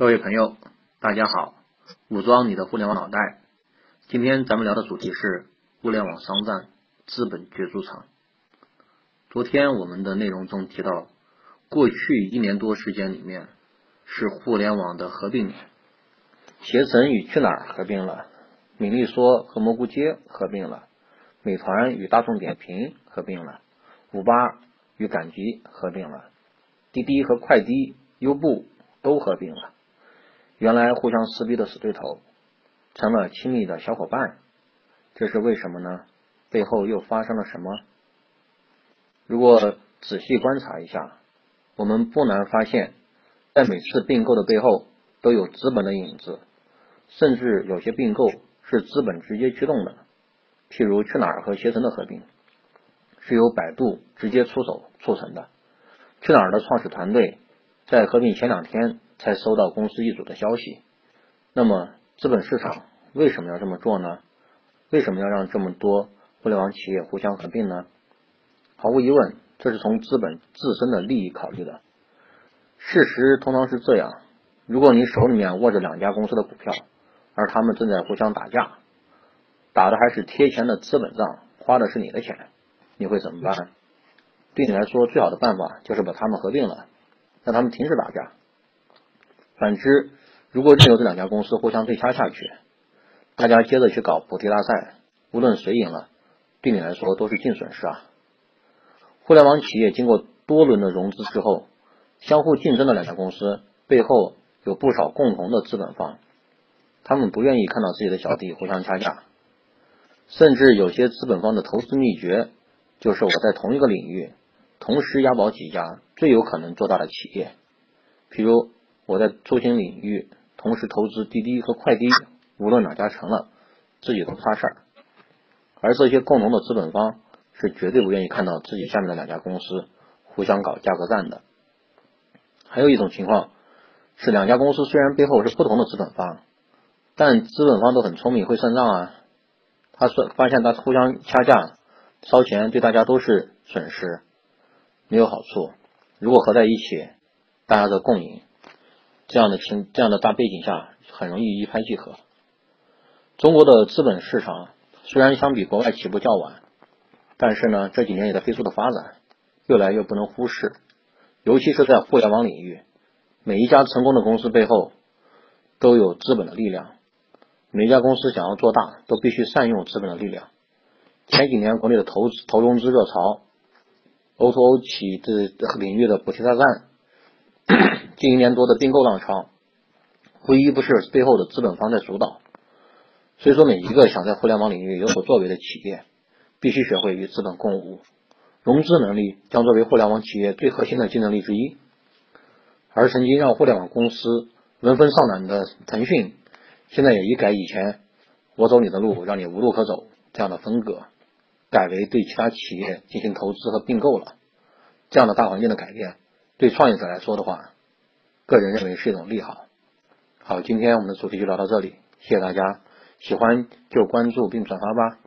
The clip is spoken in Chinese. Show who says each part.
Speaker 1: 各位朋友，大家好！武装你的互联网脑袋。今天咱们聊的主题是互联网商战，资本角逐场。昨天我们的内容中提到，过去一年多时间里面是互联网的合并年，携程与去哪儿合并了，米粒说和蘑菇街合并了，美团与大众点评合并了，五八与赶集合并了，滴滴和快滴、优步都合并了。原来互相撕逼的死对头，成了亲密的小伙伴，这是为什么呢？背后又发生了什么？如果仔细观察一下，我们不难发现，在每次并购的背后都有资本的影子，甚至有些并购是资本直接驱动的。譬如去哪儿和携程的合并，是由百度直接出手促成的。去哪儿的创始团队在合并前两天。才收到公司易主的消息，那么资本市场为什么要这么做呢？为什么要让这么多互联网企业互相合并呢？毫无疑问，这是从资本自身的利益考虑的。事实通常是这样：如果你手里面握着两家公司的股票，而他们正在互相打架，打的还是贴钱的资本账，花的是你的钱，你会怎么办？对你来说，最好的办法就是把他们合并了，让他们停止打架。反之，如果任由这两家公司互相对掐下去，大家接着去搞补贴大赛，无论谁赢了，对你来说都是净损失啊！互联网企业经过多轮的融资之后，相互竞争的两家公司背后有不少共同的资本方，他们不愿意看到自己的小弟互相掐架，甚至有些资本方的投资秘诀就是我在同一个领域同时押宝几家最有可能做大的企业，比如。我在出行领域同时投资滴滴和快滴，无论哪家成了，自己都不差事儿。而这些共同的资本方是绝对不愿意看到自己下面的两家公司互相搞价格战的。还有一种情况是，两家公司虽然背后是不同的资本方，但资本方都很聪明，会算账啊。他说发现他互相掐架烧钱，对大家都是损失，没有好处。如果合在一起，大家的共赢。这样的情这样的大背景下，很容易一拍即合。中国的资本市场虽然相比国外起步较晚，但是呢这几年也在飞速的发展，越来越不能忽视。尤其是在互联网领域，每一家成功的公司背后都有资本的力量。每一家公司想要做大，都必须善用资本的力量。前几年国内的投资投融资热潮，O2O 企这领域的补贴大战。近一年多的并购浪潮，无一不是背后的资本方在主导。所以说，每一个想在互联网领域有所作为的企业，必须学会与资本共舞。融资能力将作为互联网企业最核心的竞争力之一。而曾经让互联网公司闻风丧胆的腾讯，现在也一改以前“我走你的路，让你无路可走”这样的风格，改为对其他企业进行投资和并购了。这样的大环境的改变，对创业者来说的话，个人认为是一种利好。好，今天我们的主题就聊到这里，谢谢大家，喜欢就关注并转发吧。